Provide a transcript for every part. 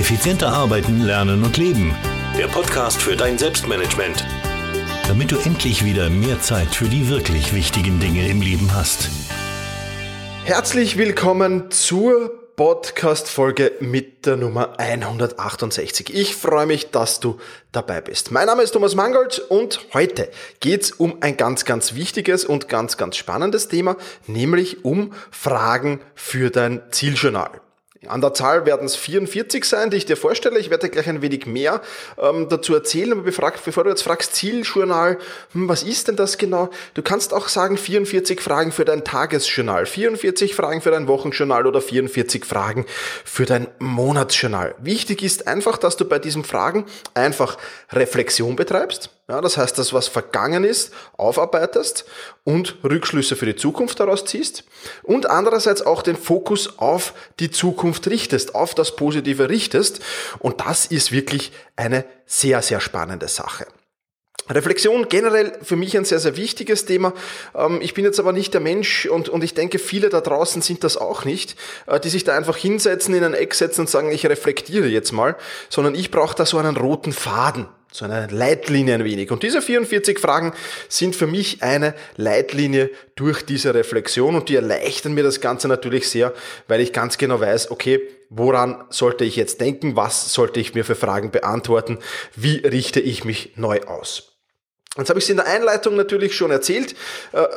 Effizienter arbeiten, lernen und leben. Der Podcast für dein Selbstmanagement. Damit du endlich wieder mehr Zeit für die wirklich wichtigen Dinge im Leben hast. Herzlich willkommen zur Podcast-Folge mit der Nummer 168. Ich freue mich, dass du dabei bist. Mein Name ist Thomas Mangold und heute geht's um ein ganz, ganz wichtiges und ganz, ganz spannendes Thema, nämlich um Fragen für dein Zieljournal. An der Zahl werden es 44 sein, die ich dir vorstelle. Ich werde gleich ein wenig mehr ähm, dazu erzählen, aber bevor du jetzt fragst, Zieljournal, hm, was ist denn das genau? Du kannst auch sagen 44 Fragen für dein Tagesjournal, 44 Fragen für dein Wochenjournal oder 44 Fragen für dein Monatsjournal. Wichtig ist einfach, dass du bei diesen Fragen einfach Reflexion betreibst ja, das heißt, das, was vergangen ist, aufarbeitest und Rückschlüsse für die Zukunft daraus ziehst und andererseits auch den Fokus auf die Zukunft richtest, auf das Positive richtest. Und das ist wirklich eine sehr, sehr spannende Sache. Reflexion generell für mich ein sehr, sehr wichtiges Thema. Ähm, ich bin jetzt aber nicht der Mensch und, und ich denke, viele da draußen sind das auch nicht, äh, die sich da einfach hinsetzen, in ein Eck setzen und sagen, ich reflektiere jetzt mal, sondern ich brauche da so einen roten Faden so eine Leitlinie ein wenig. Und diese 44 Fragen sind für mich eine Leitlinie durch diese Reflexion und die erleichtern mir das Ganze natürlich sehr, weil ich ganz genau weiß, okay, woran sollte ich jetzt denken, was sollte ich mir für Fragen beantworten, wie richte ich mich neu aus. Jetzt habe ich es in der Einleitung natürlich schon erzählt.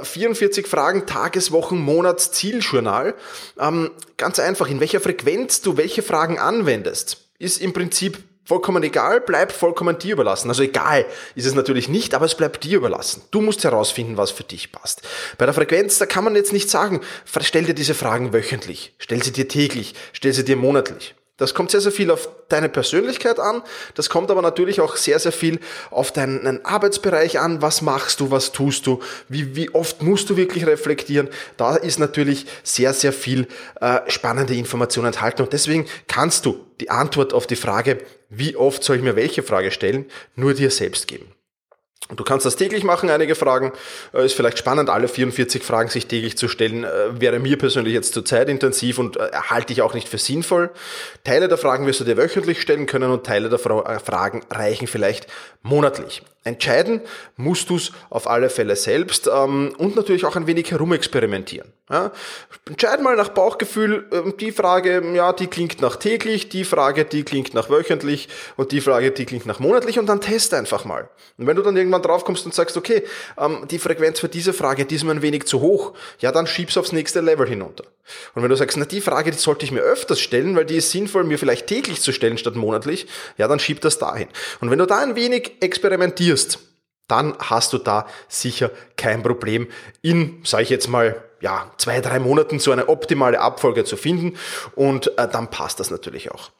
44 äh, Fragen, Tageswochen, Monats, Zieljournal. Ähm, ganz einfach, in welcher Frequenz du welche Fragen anwendest, ist im Prinzip vollkommen egal, bleibt vollkommen dir überlassen. Also egal ist es natürlich nicht, aber es bleibt dir überlassen. Du musst herausfinden, was für dich passt. Bei der Frequenz, da kann man jetzt nicht sagen, stell dir diese Fragen wöchentlich, stell sie dir täglich, stell sie dir monatlich. Das kommt sehr, sehr viel auf deine Persönlichkeit an. Das kommt aber natürlich auch sehr, sehr viel auf deinen Arbeitsbereich an. Was machst du? Was tust du? Wie, wie oft musst du wirklich reflektieren? Da ist natürlich sehr, sehr viel äh, spannende Information enthalten. Und deswegen kannst du die Antwort auf die Frage, wie oft soll ich mir welche Frage stellen, nur dir selbst geben. Du kannst das täglich machen, einige Fragen. Äh, ist vielleicht spannend, alle 44 Fragen sich täglich zu stellen. Äh, wäre mir persönlich jetzt zu zeitintensiv und äh, halte ich auch nicht für sinnvoll. Teile der Fragen wirst du dir wöchentlich stellen können und Teile der Fragen reichen vielleicht monatlich. Entscheiden musst du es auf alle Fälle selbst ähm, und natürlich auch ein wenig herumexperimentieren. Ja? Entscheid mal nach Bauchgefühl, ähm, die Frage, ja, die klingt nach täglich, die Frage, die klingt nach wöchentlich und die Frage, die klingt nach monatlich und dann test einfach mal. Und wenn du dann irgendwann drauf kommst und sagst, okay, ähm, die Frequenz für diese Frage, die ist mir ein wenig zu hoch, ja, dann schieb's aufs nächste Level hinunter. Und wenn du sagst, na, die Frage, die sollte ich mir öfters stellen, weil die ist sinnvoll, mir vielleicht täglich zu stellen statt monatlich, ja, dann schieb das dahin. Und wenn du da ein wenig experimentierst, dann hast du da sicher kein Problem, in, sage ich jetzt mal, ja, zwei, drei Monaten so eine optimale Abfolge zu finden und äh, dann passt das natürlich auch.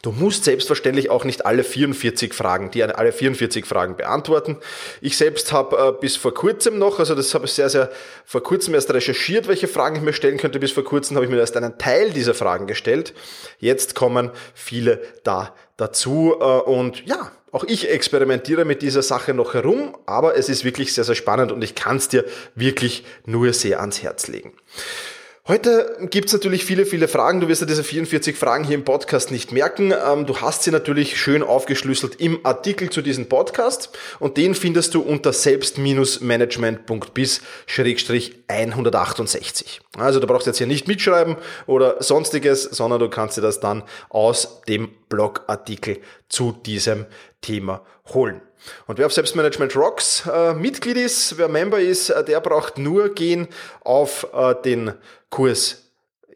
Du musst selbstverständlich auch nicht alle 44 Fragen, die alle 44 Fragen beantworten. Ich selbst habe äh, bis vor kurzem noch, also das habe ich sehr, sehr vor kurzem erst recherchiert, welche Fragen ich mir stellen könnte. Bis vor kurzem habe ich mir erst einen Teil dieser Fragen gestellt. Jetzt kommen viele da dazu äh, und ja, auch ich experimentiere mit dieser Sache noch herum, aber es ist wirklich sehr, sehr spannend und ich kann es dir wirklich nur sehr ans Herz legen. Heute gibt's natürlich viele, viele Fragen. Du wirst ja diese 44 Fragen hier im Podcast nicht merken. Ähm, du hast sie natürlich schön aufgeschlüsselt im Artikel zu diesem Podcast und den findest du unter selbst-management.bis-168. Also du brauchst jetzt hier nicht mitschreiben oder sonstiges, sondern du kannst dir das dann aus dem Blogartikel zu diesem Thema holen. Und wer auf Selbstmanagement Rocks äh, Mitglied ist, wer Member ist, äh, der braucht nur gehen auf äh, den Kurs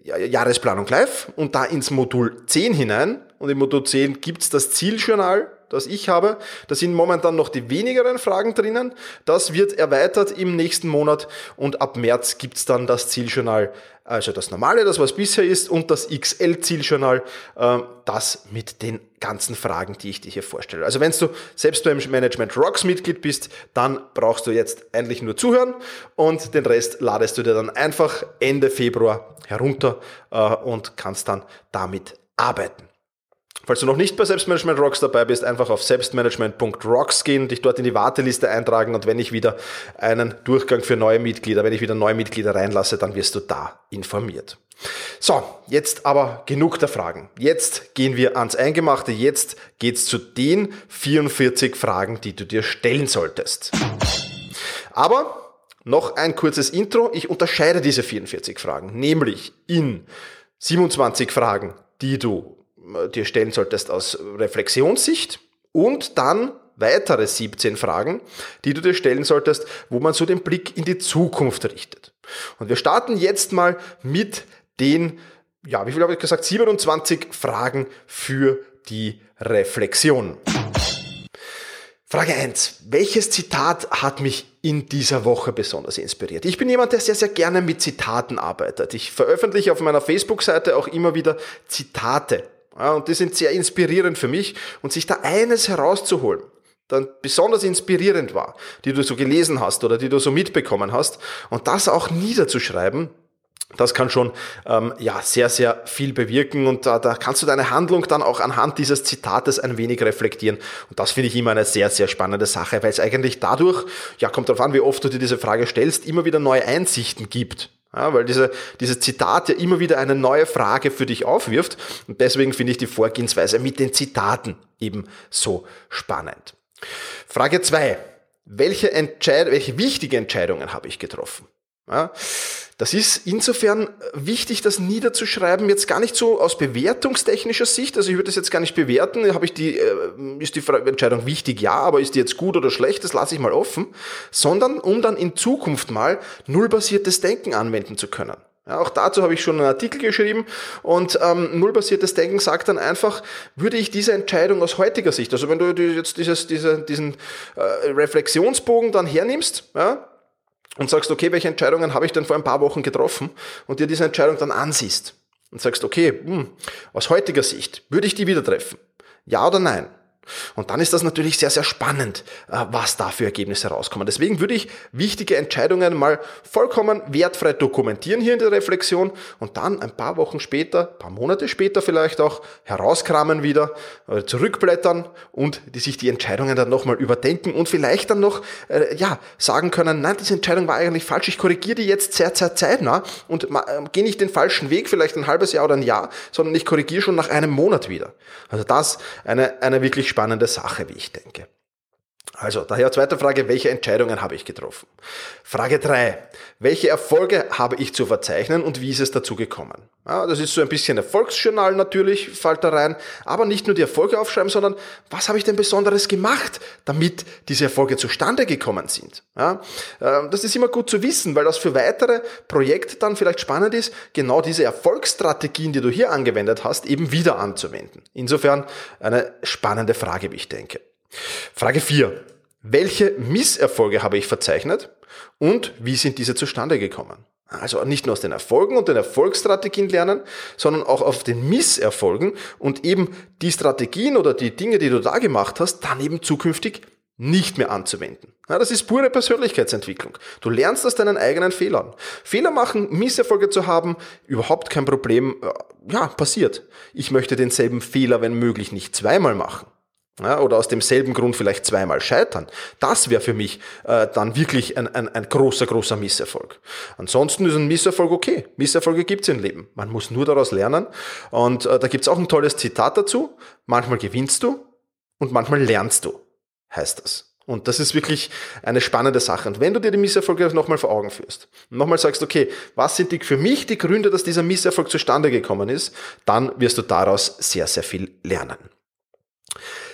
Jahresplanung live und da ins Modul 10 hinein. Und im Modul 10 gibt's das Zieljournal das ich habe. Da sind momentan noch die wenigeren Fragen drinnen. Das wird erweitert im nächsten Monat und ab März gibt's dann das Zieljournal, also das normale, das was bisher ist, und das XL-Zieljournal, äh, das mit den ganzen Fragen, die ich dir hier vorstelle. Also wenn du selbst beim Management Rocks Mitglied bist, dann brauchst du jetzt eigentlich nur zuhören und den Rest ladest du dir dann einfach Ende Februar herunter äh, und kannst dann damit arbeiten. Falls du noch nicht bei Selbstmanagement Rocks dabei bist, einfach auf selbstmanagement.rocks gehen, dich dort in die Warteliste eintragen und wenn ich wieder einen Durchgang für neue Mitglieder, wenn ich wieder neue Mitglieder reinlasse, dann wirst du da informiert. So, jetzt aber genug der Fragen. Jetzt gehen wir ans Eingemachte. Jetzt geht's zu den 44 Fragen, die du dir stellen solltest. Aber noch ein kurzes Intro. Ich unterscheide diese 44 Fragen, nämlich in 27 Fragen, die du dir stellen solltest aus Reflexionssicht und dann weitere 17 Fragen, die du dir stellen solltest, wo man so den Blick in die Zukunft richtet. Und wir starten jetzt mal mit den, ja, wie viel habe ich gesagt, 27 Fragen für die Reflexion. Frage 1. Welches Zitat hat mich in dieser Woche besonders inspiriert? Ich bin jemand, der sehr, sehr gerne mit Zitaten arbeitet. Ich veröffentliche auf meiner Facebook-Seite auch immer wieder Zitate. Ja, und die sind sehr inspirierend für mich. Und sich da eines herauszuholen, dann besonders inspirierend war, die du so gelesen hast oder die du so mitbekommen hast, und das auch niederzuschreiben, das kann schon ähm, ja sehr sehr viel bewirken und da, da kannst du deine Handlung dann auch anhand dieses Zitates ein wenig reflektieren und das finde ich immer eine sehr sehr spannende Sache, weil es eigentlich dadurch ja kommt darauf an, wie oft du dir diese Frage stellst, immer wieder neue Einsichten gibt. Ja, weil diese, dieses Zitat ja immer wieder eine neue Frage für dich aufwirft und deswegen finde ich die Vorgehensweise mit den Zitaten eben so spannend. Frage zwei: Welche, Entscheid welche wichtige Entscheidungen habe ich getroffen? Ja, das ist insofern wichtig, das niederzuschreiben, jetzt gar nicht so aus bewertungstechnischer Sicht, also ich würde das jetzt gar nicht bewerten, habe ich die, äh, ist die Entscheidung wichtig, ja, aber ist die jetzt gut oder schlecht, das lasse ich mal offen, sondern um dann in Zukunft mal nullbasiertes Denken anwenden zu können. Ja, auch dazu habe ich schon einen Artikel geschrieben. Und ähm, nullbasiertes Denken sagt dann einfach, würde ich diese Entscheidung aus heutiger Sicht, also wenn du jetzt dieses, diese, diesen äh, Reflexionsbogen dann hernimmst, ja, und sagst, okay, welche Entscheidungen habe ich denn vor ein paar Wochen getroffen und dir diese Entscheidung dann ansiehst und sagst, okay, hm, aus heutiger Sicht würde ich die wieder treffen? Ja oder nein? Und dann ist das natürlich sehr, sehr spannend, äh, was da für Ergebnisse rauskommen. Deswegen würde ich wichtige Entscheidungen mal vollkommen wertfrei dokumentieren hier in der Reflexion und dann ein paar Wochen später, ein paar Monate später vielleicht auch herauskramen wieder, äh, zurückblättern und die sich die Entscheidungen dann nochmal überdenken und vielleicht dann noch, äh, ja, sagen können, nein, diese Entscheidung war eigentlich falsch, ich korrigiere die jetzt sehr, sehr zeitnah und gehe nicht den falschen Weg, vielleicht ein halbes Jahr oder ein Jahr, sondern ich korrigiere schon nach einem Monat wieder. Also das eine, eine wirklich spannende Sache, wie ich denke. Also, daher zweite Frage, welche Entscheidungen habe ich getroffen? Frage drei: welche Erfolge habe ich zu verzeichnen und wie ist es dazu gekommen? Ja, das ist so ein bisschen Erfolgsjournal natürlich, fällt da rein, aber nicht nur die Erfolge aufschreiben, sondern was habe ich denn Besonderes gemacht, damit diese Erfolge zustande gekommen sind? Ja, ähm, das ist immer gut zu wissen, weil das für weitere Projekte dann vielleicht spannend ist, genau diese Erfolgsstrategien, die du hier angewendet hast, eben wieder anzuwenden. Insofern eine spannende Frage, wie ich denke. Frage 4. Welche Misserfolge habe ich verzeichnet und wie sind diese zustande gekommen? Also nicht nur aus den Erfolgen und den Erfolgsstrategien lernen, sondern auch auf den Misserfolgen und eben die Strategien oder die Dinge, die du da gemacht hast, dann eben zukünftig nicht mehr anzuwenden. Ja, das ist pure Persönlichkeitsentwicklung. Du lernst aus deinen eigenen Fehlern. Fehler machen, Misserfolge zu haben, überhaupt kein Problem. Ja, passiert. Ich möchte denselben Fehler, wenn möglich, nicht zweimal machen ja, oder aus demselben Grund vielleicht zweimal scheitern, das wäre für mich äh, dann wirklich ein, ein, ein großer, großer Misserfolg. Ansonsten ist ein Misserfolg okay. Misserfolge gibt's im Leben. Man muss nur daraus lernen. Und äh, da gibt's auch ein tolles Zitat dazu. Manchmal gewinnst du und manchmal lernst du, heißt das. Und das ist wirklich eine spannende Sache. Und wenn du dir die Misserfolge nochmal vor Augen führst und nochmal sagst, okay, was sind die, für mich die Gründe, dass dieser Misserfolg zustande gekommen ist, dann wirst du daraus sehr, sehr viel lernen.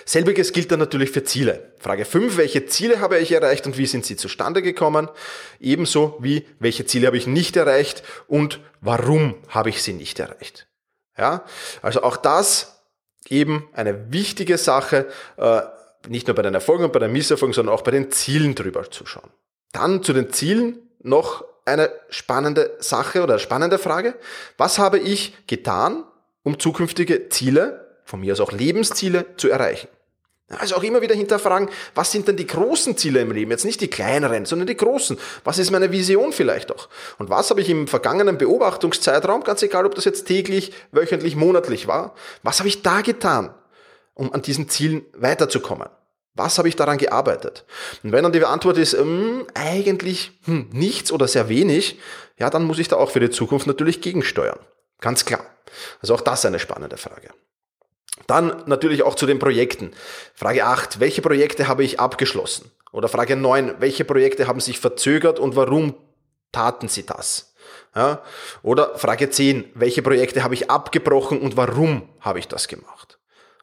Selbiges gilt dann natürlich für Ziele. Frage 5, welche Ziele habe ich erreicht und wie sind sie zustande gekommen? Ebenso wie, welche Ziele habe ich nicht erreicht und warum habe ich sie nicht erreicht? Ja, also auch das eben eine wichtige Sache, äh, nicht nur bei den Erfolgen und bei den Misserfolgen, sondern auch bei den Zielen drüber zu schauen. Dann zu den Zielen noch eine spannende Sache oder spannende Frage. Was habe ich getan, um zukünftige Ziele von mir aus auch Lebensziele zu erreichen. Also auch immer wieder hinterfragen, was sind denn die großen Ziele im Leben? Jetzt nicht die kleineren, sondern die großen. Was ist meine Vision vielleicht auch? Und was habe ich im vergangenen Beobachtungszeitraum, ganz egal ob das jetzt täglich, wöchentlich, monatlich war, was habe ich da getan, um an diesen Zielen weiterzukommen? Was habe ich daran gearbeitet? Und wenn dann die Antwort ist, ähm, eigentlich hm, nichts oder sehr wenig, ja, dann muss ich da auch für die Zukunft natürlich gegensteuern. Ganz klar. Also auch das eine spannende Frage. Dann natürlich auch zu den Projekten. Frage 8, welche Projekte habe ich abgeschlossen? Oder Frage 9, welche Projekte haben sich verzögert und warum taten sie das? Ja? Oder Frage 10, welche Projekte habe ich abgebrochen und warum habe ich das gemacht?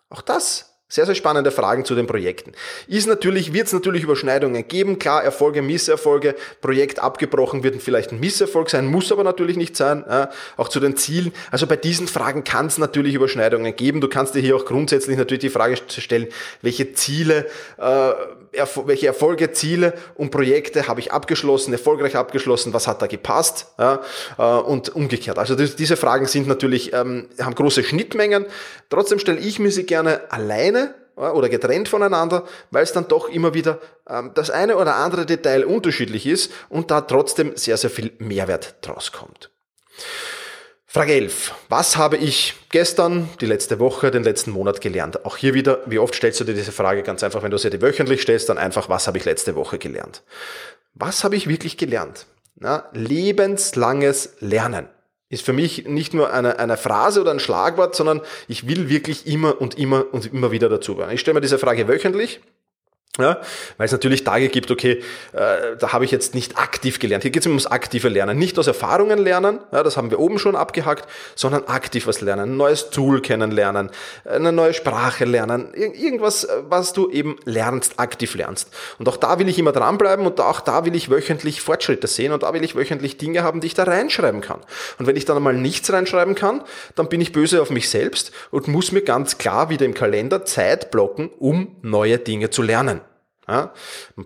Auch das sehr, sehr spannende Fragen zu den Projekten. Ist natürlich, wird es natürlich Überschneidungen geben. Klar, Erfolge, Misserfolge, Projekt abgebrochen wird vielleicht ein Misserfolg sein, muss aber natürlich nicht sein. Ja, auch zu den Zielen. Also bei diesen Fragen kann es natürlich Überschneidungen geben. Du kannst dir hier auch grundsätzlich natürlich die Frage stellen, welche Ziele, äh, Erfol welche Erfolge, Ziele und Projekte habe ich abgeschlossen, erfolgreich abgeschlossen, was hat da gepasst ja, äh, und umgekehrt. Also diese Fragen sind natürlich, ähm, haben große Schnittmengen. Trotzdem stelle ich mir sie gerne alleine oder getrennt voneinander, weil es dann doch immer wieder ähm, das eine oder andere Detail unterschiedlich ist und da trotzdem sehr, sehr viel Mehrwert draus kommt. Frage 11. Was habe ich gestern, die letzte Woche, den letzten Monat gelernt? Auch hier wieder, wie oft stellst du dir diese Frage? Ganz einfach, wenn du sie dir wöchentlich stellst, dann einfach, was habe ich letzte Woche gelernt? Was habe ich wirklich gelernt? Na, lebenslanges Lernen ist für mich nicht nur eine, eine Phrase oder ein Schlagwort, sondern ich will wirklich immer und immer und immer wieder dazu. Ich stelle mir diese Frage wöchentlich ja, weil es natürlich Tage gibt, okay, äh, da habe ich jetzt nicht aktiv gelernt. Hier geht es ums aktive Lernen. Nicht aus Erfahrungen lernen, ja, das haben wir oben schon abgehackt, sondern aktiv was lernen. Ein neues Tool kennenlernen, eine neue Sprache lernen, irgendwas, was du eben lernst, aktiv lernst. Und auch da will ich immer dranbleiben und auch da will ich wöchentlich Fortschritte sehen und da will ich wöchentlich Dinge haben, die ich da reinschreiben kann. Und wenn ich dann einmal nichts reinschreiben kann, dann bin ich böse auf mich selbst und muss mir ganz klar wieder im Kalender Zeit blocken, um neue Dinge zu lernen. Ja,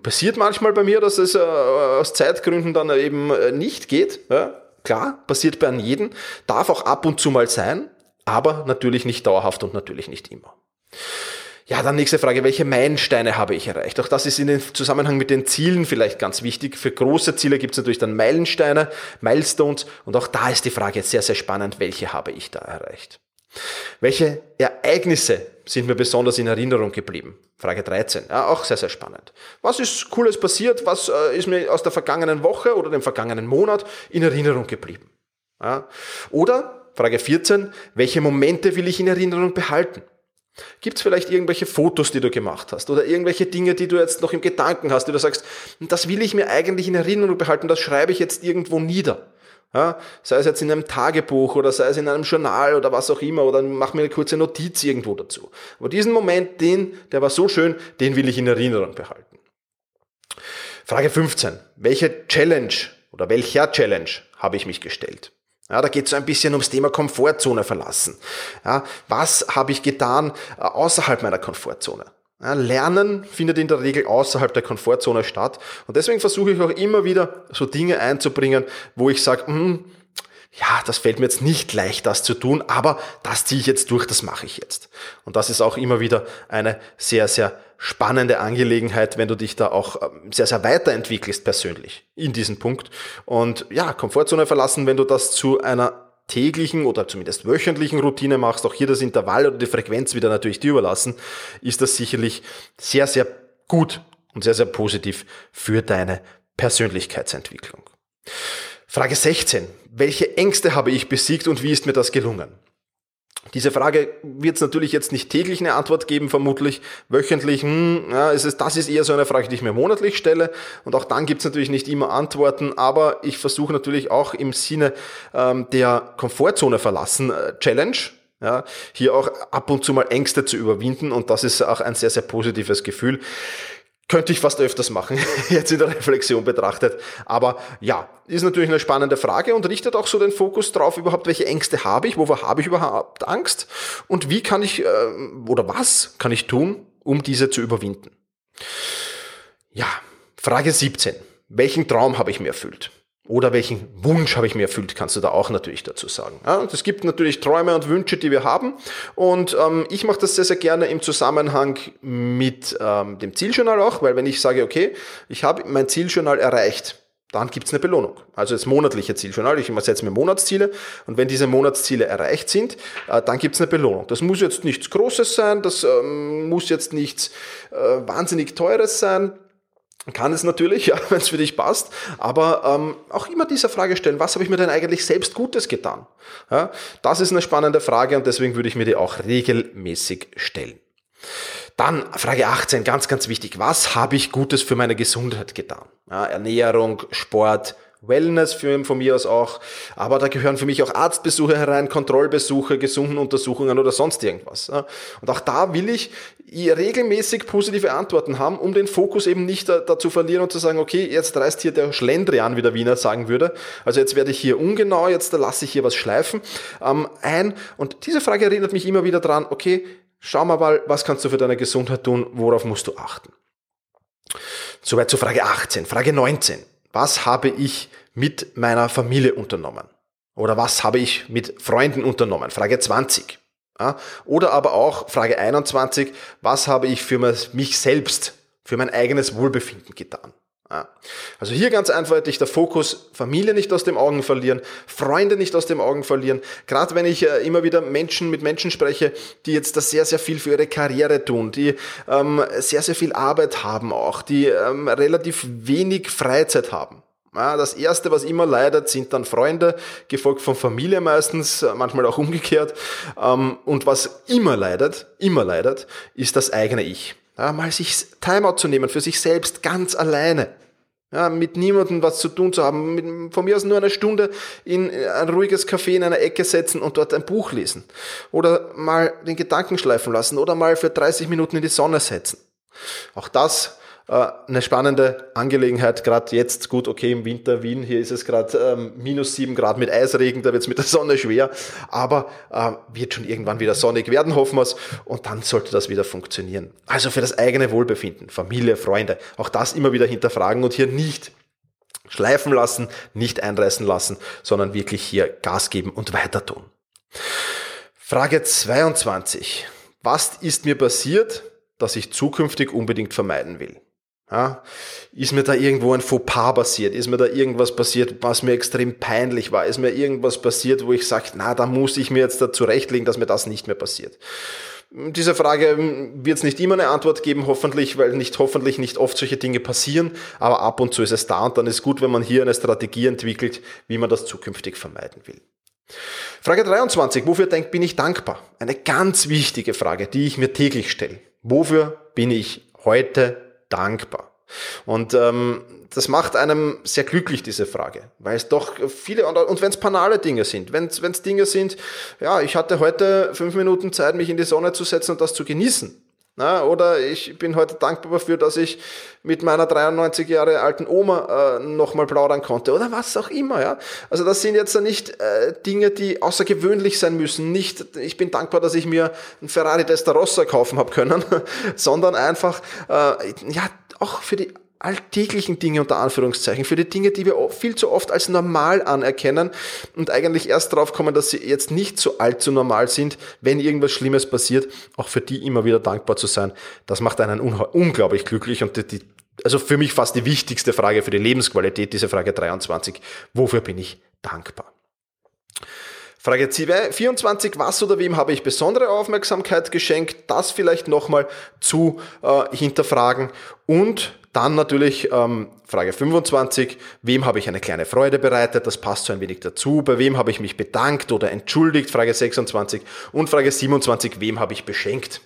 passiert manchmal bei mir, dass es äh, aus Zeitgründen dann eben äh, nicht geht. Ja, klar, passiert bei jedem, darf auch ab und zu mal sein, aber natürlich nicht dauerhaft und natürlich nicht immer. Ja, dann nächste Frage, welche Meilensteine habe ich erreicht? Auch das ist in den Zusammenhang mit den Zielen vielleicht ganz wichtig. Für große Ziele gibt es natürlich dann Meilensteine, Milestones und auch da ist die Frage jetzt sehr, sehr spannend, welche habe ich da erreicht? Welche Ereignisse sind mir besonders in Erinnerung geblieben? Frage 13. Ja, auch sehr, sehr spannend. Was ist Cooles passiert? Was äh, ist mir aus der vergangenen Woche oder dem vergangenen Monat in Erinnerung geblieben? Ja. Oder Frage 14. Welche Momente will ich in Erinnerung behalten? Gibt es vielleicht irgendwelche Fotos, die du gemacht hast oder irgendwelche Dinge, die du jetzt noch im Gedanken hast, die du sagst, das will ich mir eigentlich in Erinnerung behalten, das schreibe ich jetzt irgendwo nieder. Ja, sei es jetzt in einem Tagebuch oder sei es in einem Journal oder was auch immer oder mach mir eine kurze Notiz irgendwo dazu. Aber diesen Moment, den, der war so schön, den will ich in Erinnerung behalten. Frage 15. Welche Challenge oder welcher Challenge habe ich mich gestellt? Ja, da geht es so ein bisschen ums Thema Komfortzone verlassen. Ja, was habe ich getan äh, außerhalb meiner Komfortzone? Lernen findet in der Regel außerhalb der Komfortzone statt. Und deswegen versuche ich auch immer wieder so Dinge einzubringen, wo ich sage, hm, ja, das fällt mir jetzt nicht leicht, das zu tun, aber das ziehe ich jetzt durch, das mache ich jetzt. Und das ist auch immer wieder eine sehr, sehr spannende Angelegenheit, wenn du dich da auch ähm, sehr, sehr weiterentwickelst persönlich in diesem Punkt. Und ja, Komfortzone verlassen, wenn du das zu einer täglichen oder zumindest wöchentlichen Routine machst, auch hier das Intervall oder die Frequenz wieder natürlich dir überlassen, ist das sicherlich sehr, sehr gut und sehr, sehr positiv für deine Persönlichkeitsentwicklung. Frage 16. Welche Ängste habe ich besiegt und wie ist mir das gelungen? Diese Frage wird es natürlich jetzt nicht täglich eine Antwort geben, vermutlich wöchentlich. Hm, ja, es ist, das ist eher so eine Frage, die ich mir monatlich stelle. Und auch dann gibt es natürlich nicht immer Antworten, aber ich versuche natürlich auch im Sinne ähm, der Komfortzone verlassen äh, Challenge. Ja, hier auch ab und zu mal Ängste zu überwinden und das ist auch ein sehr, sehr positives Gefühl. Könnte ich fast öfters machen, jetzt in der Reflexion betrachtet. Aber ja, ist natürlich eine spannende Frage und richtet auch so den Fokus drauf, überhaupt welche Ängste habe ich, wovor habe ich überhaupt Angst und wie kann ich, äh, oder was kann ich tun, um diese zu überwinden. Ja, Frage 17. Welchen Traum habe ich mir erfüllt? Oder welchen Wunsch habe ich mir erfüllt, kannst du da auch natürlich dazu sagen. Ja, es gibt natürlich Träume und Wünsche, die wir haben. Und ähm, ich mache das sehr, sehr gerne im Zusammenhang mit ähm, dem Zieljournal auch, weil wenn ich sage, okay, ich habe mein Zieljournal erreicht, dann gibt's eine Belohnung. Also das monatliche Zieljournal. Ich setze mir Monatsziele und wenn diese Monatsziele erreicht sind, äh, dann gibt's eine Belohnung. Das muss jetzt nichts Großes sein, das ähm, muss jetzt nichts äh, wahnsinnig Teures sein. Kann es natürlich, ja, wenn es für dich passt, aber ähm, auch immer diese Frage stellen, was habe ich mir denn eigentlich selbst Gutes getan? Ja, das ist eine spannende Frage und deswegen würde ich mir die auch regelmäßig stellen. Dann Frage 18, ganz, ganz wichtig. Was habe ich Gutes für meine Gesundheit getan? Ja, Ernährung, Sport, Wellness für, von mir aus auch. Aber da gehören für mich auch Arztbesuche herein, Kontrollbesuche, gesunden Untersuchungen oder sonst irgendwas. Und auch da will ich regelmäßig positive Antworten haben, um den Fokus eben nicht dazu verlieren und zu sagen, okay, jetzt reißt hier der Schlendrian, wie der Wiener sagen würde. Also jetzt werde ich hier ungenau, jetzt lasse ich hier was schleifen ähm, ein. Und diese Frage erinnert mich immer wieder dran, okay, schau mal, was kannst du für deine Gesundheit tun, worauf musst du achten. Soweit zur Frage 18. Frage 19 was habe ich mit meiner Familie unternommen? Oder was habe ich mit Freunden unternommen? Frage 20. Ja? Oder aber auch Frage 21, was habe ich für mich selbst, für mein eigenes Wohlbefinden getan? Also hier ganz eindeutig der Fokus, Familie nicht aus dem Augen verlieren, Freunde nicht aus dem Augen verlieren. Gerade wenn ich äh, immer wieder Menschen mit Menschen spreche, die jetzt da sehr, sehr viel für ihre Karriere tun, die ähm, sehr, sehr viel Arbeit haben auch, die ähm, relativ wenig Freizeit haben. Ja, das erste, was immer leidet, sind dann Freunde, gefolgt von Familie meistens, äh, manchmal auch umgekehrt. Ähm, und was immer leidet, immer leidet, ist das eigene Ich. Ja, mal sich Timeout zu nehmen für sich selbst ganz alleine. Ja, mit niemandem was zu tun zu haben, mit, von mir aus nur eine Stunde in ein ruhiges Café in einer Ecke setzen und dort ein Buch lesen. Oder mal den Gedanken schleifen lassen oder mal für 30 Minuten in die Sonne setzen. Auch das äh, eine spannende Angelegenheit, gerade jetzt, gut, okay, im Winter Wien, hier ist es gerade ähm, minus sieben Grad mit Eisregen, da wird es mit der Sonne schwer, aber äh, wird schon irgendwann wieder sonnig werden, hoffen wir's, und dann sollte das wieder funktionieren. Also für das eigene Wohlbefinden, Familie, Freunde, auch das immer wieder hinterfragen und hier nicht schleifen lassen, nicht einreißen lassen, sondern wirklich hier Gas geben und weiter tun. Frage 22. Was ist mir passiert, das ich zukünftig unbedingt vermeiden will? Ja, ist mir da irgendwo ein Fauxpas passiert? Ist mir da irgendwas passiert, was mir extrem peinlich war? Ist mir irgendwas passiert, wo ich sage, na, da muss ich mir jetzt da zurechtlegen, dass mir das nicht mehr passiert? Diese Frage wird es nicht immer eine Antwort geben, hoffentlich, weil nicht hoffentlich nicht oft solche Dinge passieren, aber ab und zu ist es da und dann ist gut, wenn man hier eine Strategie entwickelt, wie man das zukünftig vermeiden will. Frage 23. Wofür denk, bin ich dankbar? Eine ganz wichtige Frage, die ich mir täglich stelle. Wofür bin ich heute dankbar? Und ähm, das macht einem sehr glücklich, diese Frage, weil es doch viele, und wenn es banale Dinge sind, wenn es Dinge sind, ja, ich hatte heute fünf Minuten Zeit, mich in die Sonne zu setzen und das zu genießen. Na, oder ich bin heute dankbar dafür, dass ich mit meiner 93 Jahre alten Oma äh, nochmal plaudern konnte oder was auch immer. Ja? Also das sind jetzt nicht äh, Dinge, die außergewöhnlich sein müssen. Nicht, ich bin dankbar, dass ich mir einen Ferrari Testarossa kaufen habe können, sondern einfach äh, ja auch für die alltäglichen Dinge unter Anführungszeichen, für die Dinge, die wir viel zu oft als normal anerkennen und eigentlich erst darauf kommen, dass sie jetzt nicht so allzu normal sind, wenn irgendwas Schlimmes passiert, auch für die immer wieder dankbar zu sein, das macht einen unglaublich glücklich und die, die, also für mich fast die wichtigste Frage für die Lebensqualität, diese Frage 23, wofür bin ich dankbar? Frage 24, was oder wem habe ich besondere Aufmerksamkeit geschenkt? Das vielleicht nochmal zu äh, hinterfragen. Und dann natürlich ähm, Frage 25, wem habe ich eine kleine Freude bereitet? Das passt so ein wenig dazu. Bei wem habe ich mich bedankt oder entschuldigt? Frage 26. Und Frage 27, wem habe ich beschenkt?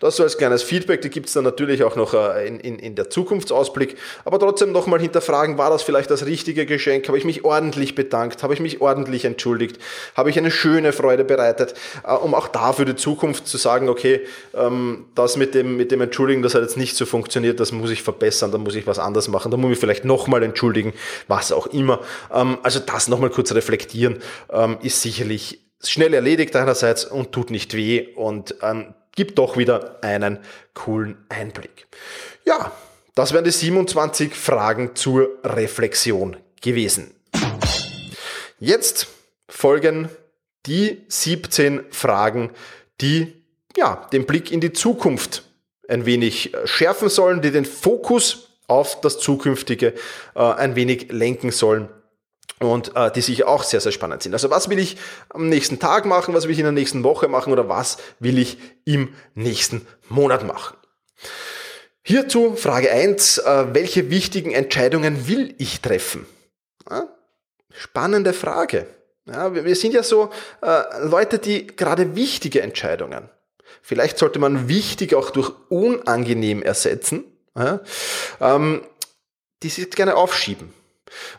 Das so als kleines Feedback, die gibt es dann natürlich auch noch äh, in, in, in der Zukunftsausblick. Aber trotzdem nochmal hinterfragen, war das vielleicht das richtige Geschenk? Habe ich mich ordentlich bedankt? Habe ich mich ordentlich entschuldigt? Habe ich eine schöne Freude bereitet? Äh, um auch da für die Zukunft zu sagen, okay, ähm, das mit dem, mit dem Entschuldigen, das hat jetzt nicht so funktioniert, das muss ich verbessern, da muss ich was anders machen, da muss ich vielleicht nochmal entschuldigen, was auch immer. Ähm, also das nochmal kurz reflektieren, ähm, ist sicherlich schnell erledigt einerseits und tut nicht weh und gibt doch wieder einen coolen Einblick. Ja, das wären die 27 Fragen zur Reflexion gewesen. Jetzt folgen die 17 Fragen, die ja, den Blick in die Zukunft ein wenig schärfen sollen, die den Fokus auf das Zukünftige äh, ein wenig lenken sollen und äh, die sicher auch sehr, sehr spannend sind. Also was will ich am nächsten Tag machen, was will ich in der nächsten Woche machen oder was will ich im nächsten Monat machen? Hierzu Frage eins: äh, welche wichtigen Entscheidungen will ich treffen? Ja, spannende Frage. Ja, wir sind ja so äh, Leute, die gerade wichtige Entscheidungen, vielleicht sollte man wichtig auch durch unangenehm ersetzen, ja, ähm, die sich gerne aufschieben.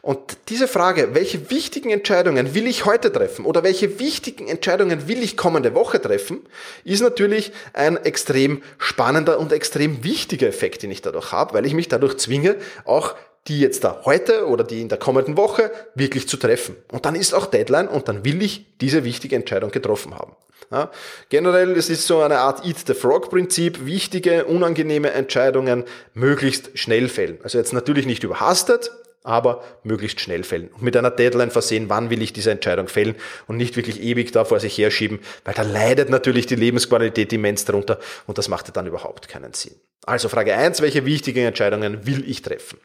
Und diese Frage, welche wichtigen Entscheidungen will ich heute treffen oder welche wichtigen Entscheidungen will ich kommende Woche treffen, ist natürlich ein extrem spannender und extrem wichtiger Effekt, den ich dadurch habe, weil ich mich dadurch zwinge, auch die jetzt da heute oder die in der kommenden Woche wirklich zu treffen. Und dann ist auch Deadline und dann will ich diese wichtige Entscheidung getroffen haben. Ja, generell, es ist so eine Art Eat the Frog Prinzip, wichtige, unangenehme Entscheidungen möglichst schnell fällen. Also jetzt natürlich nicht überhastet, aber möglichst schnell fällen. Und mit einer Deadline versehen, wann will ich diese Entscheidung fällen und nicht wirklich ewig da vor sich herschieben, weil da leidet natürlich die Lebensqualität immens darunter und das macht dann überhaupt keinen Sinn. Also Frage eins: welche wichtigen Entscheidungen will ich treffen?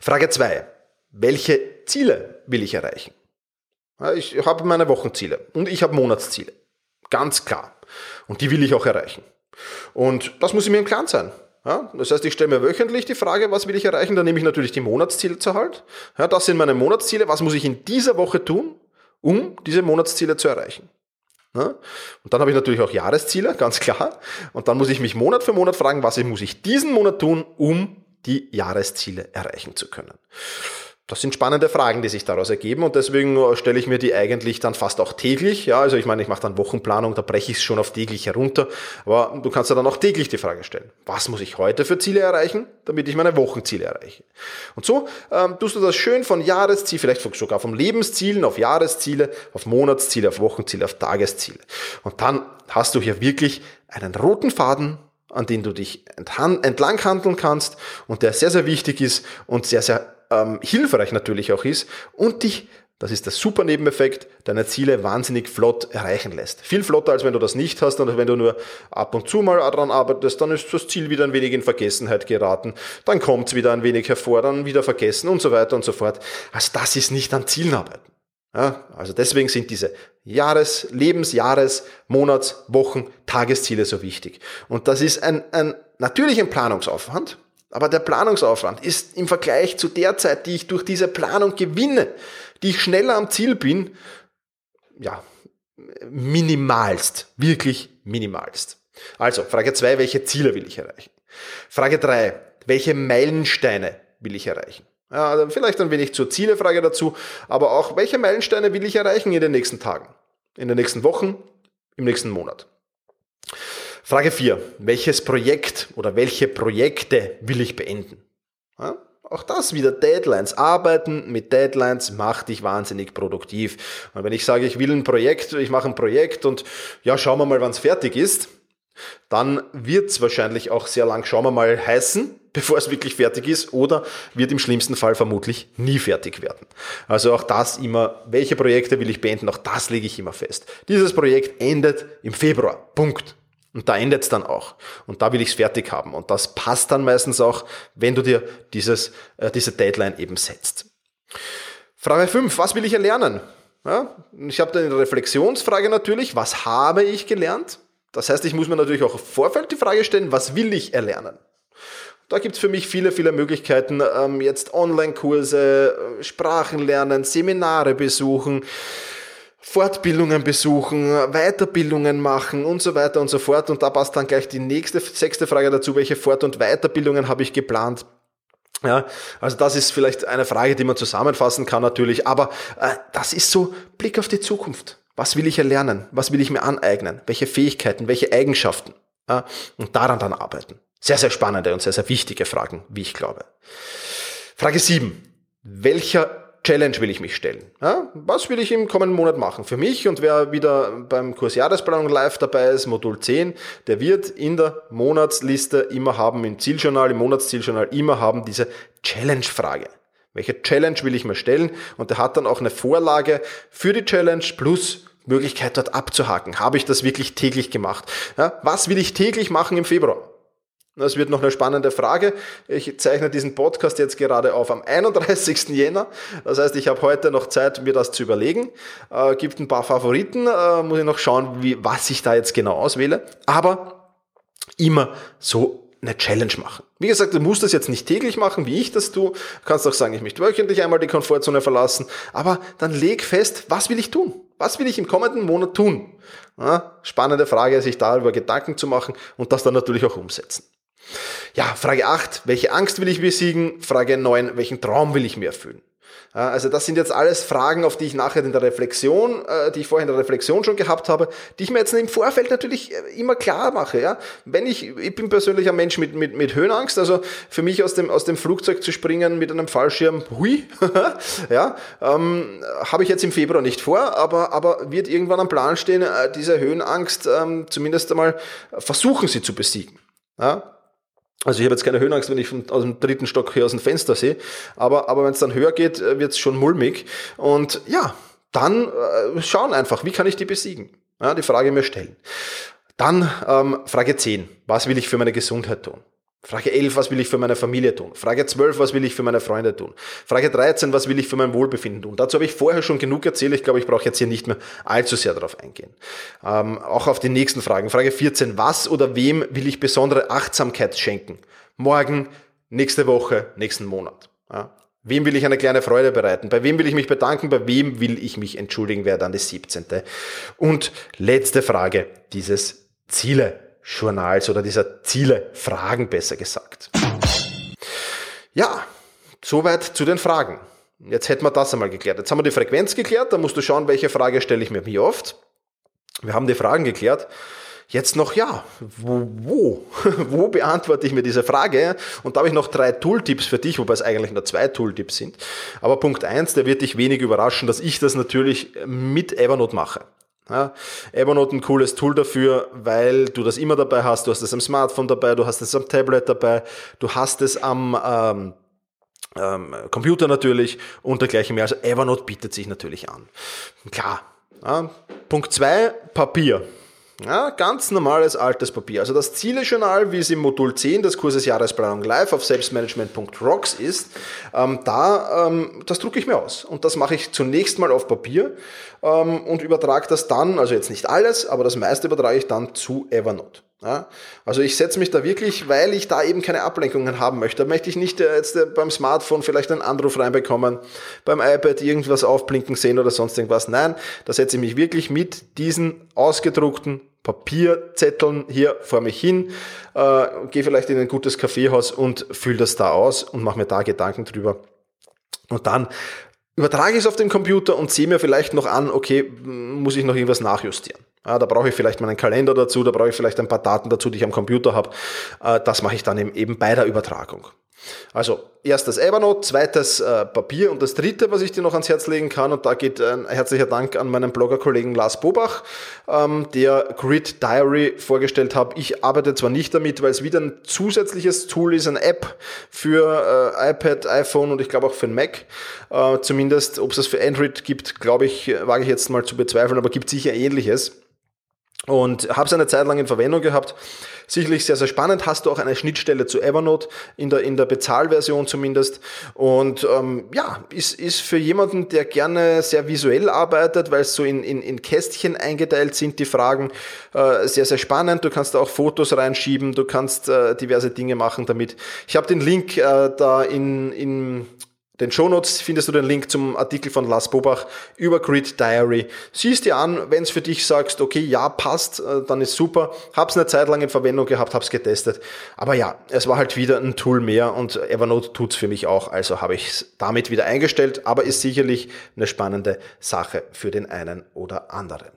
Frage zwei: welche Ziele will ich erreichen? Ich habe meine Wochenziele und ich habe Monatsziele. Ganz klar. Und die will ich auch erreichen. Und das muss ich mir im Klaren sein. Ja, das heißt, ich stelle mir wöchentlich die Frage, was will ich erreichen? Dann nehme ich natürlich die Monatsziele zur Halt. Ja, das sind meine Monatsziele. Was muss ich in dieser Woche tun, um diese Monatsziele zu erreichen? Ja, und dann habe ich natürlich auch Jahresziele, ganz klar. Und dann muss ich mich Monat für Monat fragen, was muss ich diesen Monat tun, um die Jahresziele erreichen zu können. Das sind spannende Fragen, die sich daraus ergeben und deswegen äh, stelle ich mir die eigentlich dann fast auch täglich. Ja, also ich meine, ich mache dann Wochenplanung, da breche ich es schon auf täglich herunter, aber du kannst ja dann auch täglich die Frage stellen, was muss ich heute für Ziele erreichen, damit ich meine Wochenziele erreiche. Und so ähm, tust du das schön von Jahresziel, vielleicht sogar vom Lebenszielen auf Jahresziele, auf Monatsziele, auf Wochenziele, auf Tagesziele. Und dann hast du hier wirklich einen roten Faden an den du dich entlang handeln kannst und der sehr, sehr wichtig ist und sehr, sehr ähm, hilfreich natürlich auch ist und dich, das ist der super Nebeneffekt, deine Ziele wahnsinnig flott erreichen lässt. Viel flotter, als wenn du das nicht hast und wenn du nur ab und zu mal daran arbeitest, dann ist das Ziel wieder ein wenig in Vergessenheit geraten, dann kommt es wieder ein wenig hervor, dann wieder vergessen und so weiter und so fort. Also das ist nicht an Zielen arbeiten. Ja, also deswegen sind diese Jahres-, Lebens-, Jahres-, Monats-, Wochen-, Tagesziele so wichtig. Und das ist ein, ein natürlich Planungsaufwand, aber der Planungsaufwand ist im Vergleich zu der Zeit, die ich durch diese Planung gewinne, die ich schneller am Ziel bin, ja, minimalst, wirklich minimalst. Also, Frage zwei: welche Ziele will ich erreichen? Frage drei: welche Meilensteine will ich erreichen? Ja, vielleicht ein wenig zur Zielefrage dazu, aber auch, welche Meilensteine will ich erreichen in den nächsten Tagen, in den nächsten Wochen, im nächsten Monat? Frage 4. Welches Projekt oder welche Projekte will ich beenden? Ja, auch das wieder Deadlines. Arbeiten mit Deadlines macht dich wahnsinnig produktiv. Und wenn ich sage, ich will ein Projekt, ich mache ein Projekt und ja, schauen wir mal, wann es fertig ist, dann wird es wahrscheinlich auch sehr lang, schauen wir mal, heißen, bevor es wirklich fertig ist oder wird im schlimmsten Fall vermutlich nie fertig werden. Also auch das immer, welche Projekte will ich beenden, auch das lege ich immer fest. Dieses Projekt endet im Februar. Punkt. Und da endet es dann auch. Und da will ich es fertig haben. Und das passt dann meistens auch, wenn du dir dieses, äh, diese Deadline eben setzt. Frage 5. Was will ich erlernen? Ja, ich habe eine Reflexionsfrage natürlich. Was habe ich gelernt? Das heißt, ich muss mir natürlich auch im Vorfeld die Frage stellen, was will ich erlernen? Da gibt es für mich viele, viele Möglichkeiten. Ähm, jetzt Online-Kurse, äh, Sprachen lernen, Seminare besuchen, Fortbildungen besuchen, Weiterbildungen machen und so weiter und so fort. Und da passt dann gleich die nächste, sechste Frage dazu, welche Fort- und Weiterbildungen habe ich geplant? Ja, also das ist vielleicht eine Frage, die man zusammenfassen kann natürlich, aber äh, das ist so Blick auf die Zukunft. Was will ich erlernen? Was will ich mir aneignen? Welche Fähigkeiten, welche Eigenschaften? Ja, und daran dann arbeiten. Sehr, sehr spannende und sehr, sehr wichtige Fragen, wie ich glaube. Frage 7. Welcher Challenge will ich mich stellen. Ja, was will ich im kommenden Monat machen? Für mich und wer wieder beim Kurs Jahresplanung live dabei ist, Modul 10, der wird in der Monatsliste immer haben, im Zieljournal, im Monatszieljournal immer haben diese Challenge-Frage. Welche Challenge will ich mir stellen? Und der hat dann auch eine Vorlage für die Challenge plus Möglichkeit dort abzuhaken. Habe ich das wirklich täglich gemacht? Ja, was will ich täglich machen im Februar? Das wird noch eine spannende Frage. Ich zeichne diesen Podcast jetzt gerade auf am 31. Jänner. Das heißt, ich habe heute noch Zeit, mir das zu überlegen. Äh, gibt ein paar Favoriten. Äh, muss ich noch schauen, wie, was ich da jetzt genau auswähle. Aber immer so eine Challenge machen. Wie gesagt, du musst das jetzt nicht täglich machen, wie ich das tue. Du kannst auch sagen, ich möchte wöchentlich einmal die Komfortzone verlassen. Aber dann leg fest, was will ich tun? Was will ich im kommenden Monat tun? Ja, spannende Frage, sich darüber Gedanken zu machen und das dann natürlich auch umsetzen. Ja, Frage 8, welche Angst will ich besiegen? Frage 9, welchen Traum will ich mir erfüllen? Also das sind jetzt alles Fragen, auf die ich nachher in der Reflexion, äh, die ich vorher in der Reflexion schon gehabt habe, die ich mir jetzt im Vorfeld natürlich äh, immer klar mache. Ja? Wenn ich, ich bin persönlich ein Mensch mit, mit, mit Höhenangst, also für mich aus dem, aus dem Flugzeug zu springen mit einem Fallschirm, hui, ja, ähm, habe ich jetzt im Februar nicht vor, aber, aber wird irgendwann am Plan stehen, äh, diese Höhenangst ähm, zumindest einmal versuchen sie zu besiegen. Ja? Also ich habe jetzt keine Höhenangst, wenn ich von, aus dem dritten Stock hier aus dem Fenster sehe, aber, aber wenn es dann höher geht, äh, wird es schon mulmig. Und ja, dann äh, schauen einfach, wie kann ich die besiegen? Ja, die Frage mir stellen. Dann ähm, Frage 10, was will ich für meine Gesundheit tun? Frage 11, was will ich für meine Familie tun? Frage 12, was will ich für meine Freunde tun? Frage 13, was will ich für mein Wohlbefinden tun? Dazu habe ich vorher schon genug erzählt. Ich glaube, ich brauche jetzt hier nicht mehr allzu sehr darauf eingehen. Ähm, auch auf die nächsten Fragen. Frage 14, was oder wem will ich besondere Achtsamkeit schenken? Morgen, nächste Woche, nächsten Monat. Ja. Wem will ich eine kleine Freude bereiten? Bei wem will ich mich bedanken? Bei wem will ich mich entschuldigen? Wäre dann die 17. Und letzte Frage, dieses Ziele Journals oder dieser Ziele Fragen besser gesagt. Ja, soweit zu den Fragen. Jetzt hätten wir das einmal geklärt. Jetzt haben wir die Frequenz geklärt, da musst du schauen, welche Frage stelle ich mir wie oft. Wir haben die Fragen geklärt. Jetzt noch, ja, wo, wo, wo beantworte ich mir diese Frage? Und da habe ich noch drei Tooltips für dich, wobei es eigentlich nur zwei Tooltips sind. Aber Punkt eins, der wird dich wenig überraschen, dass ich das natürlich mit Evernote mache. Ja, Evernote ein cooles Tool dafür, weil du das immer dabei hast. Du hast es am Smartphone dabei, du hast es am Tablet dabei, du hast es am ähm, ähm, Computer natürlich und dergleichen mehr. Also Evernote bietet sich natürlich an. Klar. Ja. Punkt zwei Papier. Ja, ganz normales altes Papier. Also das Zielejournal, wie es im Modul 10 des Kurses Jahresplanung live auf selbstmanagement.rocks ist, ähm, da, ähm, das drucke ich mir aus. Und das mache ich zunächst mal auf Papier ähm, und übertrage das dann, also jetzt nicht alles, aber das meiste übertrage ich dann zu Evernote. Ja, also ich setze mich da wirklich, weil ich da eben keine Ablenkungen haben möchte. Da möchte ich nicht äh, jetzt äh, beim Smartphone vielleicht einen Anruf reinbekommen, beim iPad irgendwas aufblinken sehen oder sonst irgendwas. Nein, da setze ich mich wirklich mit diesen ausgedruckten Papierzetteln hier vor mich hin, äh, gehe vielleicht in ein gutes Kaffeehaus und fülle das da aus und mache mir da Gedanken drüber. Und dann übertrage ich es auf den Computer und sehe mir vielleicht noch an, okay, muss ich noch irgendwas nachjustieren. Ja, da brauche ich vielleicht meinen Kalender dazu, da brauche ich vielleicht ein paar Daten dazu, die ich am Computer habe. Äh, das mache ich dann eben bei der Übertragung. Also erstes Evernote, zweites äh, Papier und das dritte, was ich dir noch ans Herz legen kann, und da geht ein herzlicher Dank an meinen Bloggerkollegen Lars Bobach, ähm, der Grid Diary vorgestellt hat. Ich arbeite zwar nicht damit, weil es wieder ein zusätzliches Tool ist, eine App für äh, iPad, iPhone und ich glaube auch für den Mac. Äh, zumindest, ob es das für Android gibt, glaube ich, wage ich jetzt mal zu bezweifeln, aber gibt sicher ähnliches und habe es eine Zeit lang in Verwendung gehabt. Sicherlich sehr, sehr spannend. Hast du auch eine Schnittstelle zu Evernote, in der, in der Bezahlversion zumindest. Und ähm, ja, ist, ist für jemanden, der gerne sehr visuell arbeitet, weil es so in, in, in Kästchen eingeteilt sind, die Fragen, äh, sehr, sehr spannend. Du kannst da auch Fotos reinschieben, du kannst äh, diverse Dinge machen damit. Ich habe den Link äh, da in, in den Shownotes findest du den Link zum Artikel von Lars Bobach über Grid Diary. Siehst dir an, wenn es für dich sagst, okay, ja, passt, äh, dann ist super. Hab's eine Zeit lang in Verwendung gehabt, hab's getestet. Aber ja, es war halt wieder ein Tool mehr und Evernote tut's für mich auch, also habe ich es damit wieder eingestellt, aber ist sicherlich eine spannende Sache für den einen oder anderen.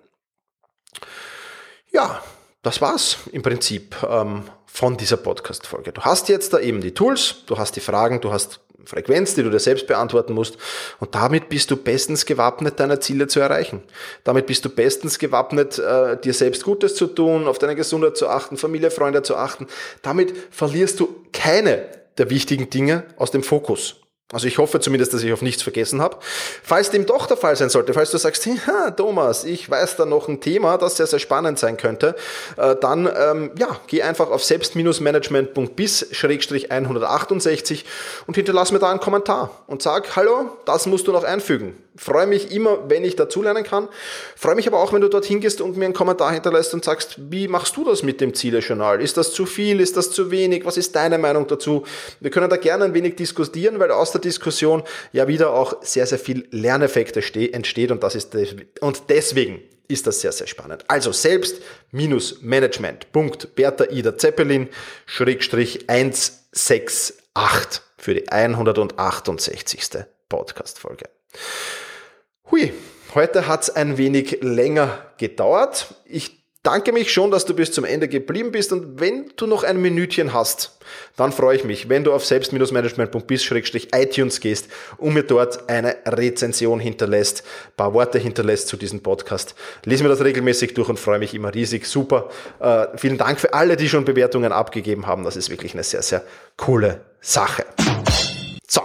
Ja, das war's im Prinzip ähm, von dieser Podcast-Folge. Du hast jetzt da eben die Tools, du hast die Fragen, du hast Frequenz, die du dir selbst beantworten musst. Und damit bist du bestens gewappnet, deine Ziele zu erreichen. Damit bist du bestens gewappnet, äh, dir selbst Gutes zu tun, auf deine Gesundheit zu achten, Familie, Freunde zu achten. Damit verlierst du keine der wichtigen Dinge aus dem Fokus. Also ich hoffe zumindest, dass ich auf nichts vergessen habe. Falls dem doch der Fall sein sollte, falls du sagst, ja, Thomas, ich weiß da noch ein Thema, das sehr, sehr spannend sein könnte, äh, dann ähm, ja, geh einfach auf selbst-management.bis-168 und hinterlass mir da einen Kommentar und sag, hallo, das musst du noch einfügen. Freue mich immer, wenn ich dazulernen kann. Freue mich aber auch, wenn du dorthin gehst und mir einen Kommentar hinterlässt und sagst, wie machst du das mit dem Zielejournal? Ist das zu viel? Ist das zu wenig? Was ist deine Meinung dazu? Wir können da gerne ein wenig diskutieren, weil aus der Diskussion ja wieder auch sehr, sehr viel Lerneffekte entsteht und das ist, und deswegen ist das sehr, sehr spannend. Also selbst minus Management. Punkt. Bertha Ida Zeppelin, Schrägstrich 168 für die 168. Podcast-Folge. Hui, heute hat es ein wenig länger gedauert. Ich danke mich schon, dass du bis zum Ende geblieben bist und wenn du noch ein Minütchen hast, dann freue ich mich, wenn du auf selbst-management.bis-iTunes gehst und mir dort eine Rezension hinterlässt, paar Worte hinterlässt zu diesem Podcast. Lies mir das regelmäßig durch und freue mich immer riesig. Super. Äh, vielen Dank für alle, die schon Bewertungen abgegeben haben. Das ist wirklich eine sehr, sehr coole Sache. So,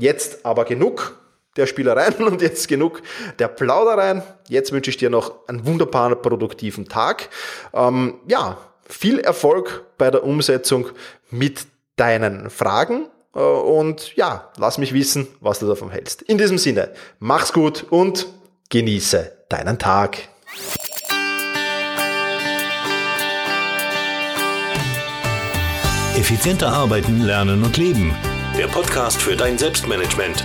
jetzt aber genug der Spielereien und jetzt genug der Plaudereien. Jetzt wünsche ich dir noch einen wunderbaren, produktiven Tag. Ähm, ja, viel Erfolg bei der Umsetzung mit deinen Fragen. Äh, und ja, lass mich wissen, was du davon hältst. In diesem Sinne, mach's gut und genieße deinen Tag. Effizienter arbeiten, lernen und leben. Der Podcast für dein Selbstmanagement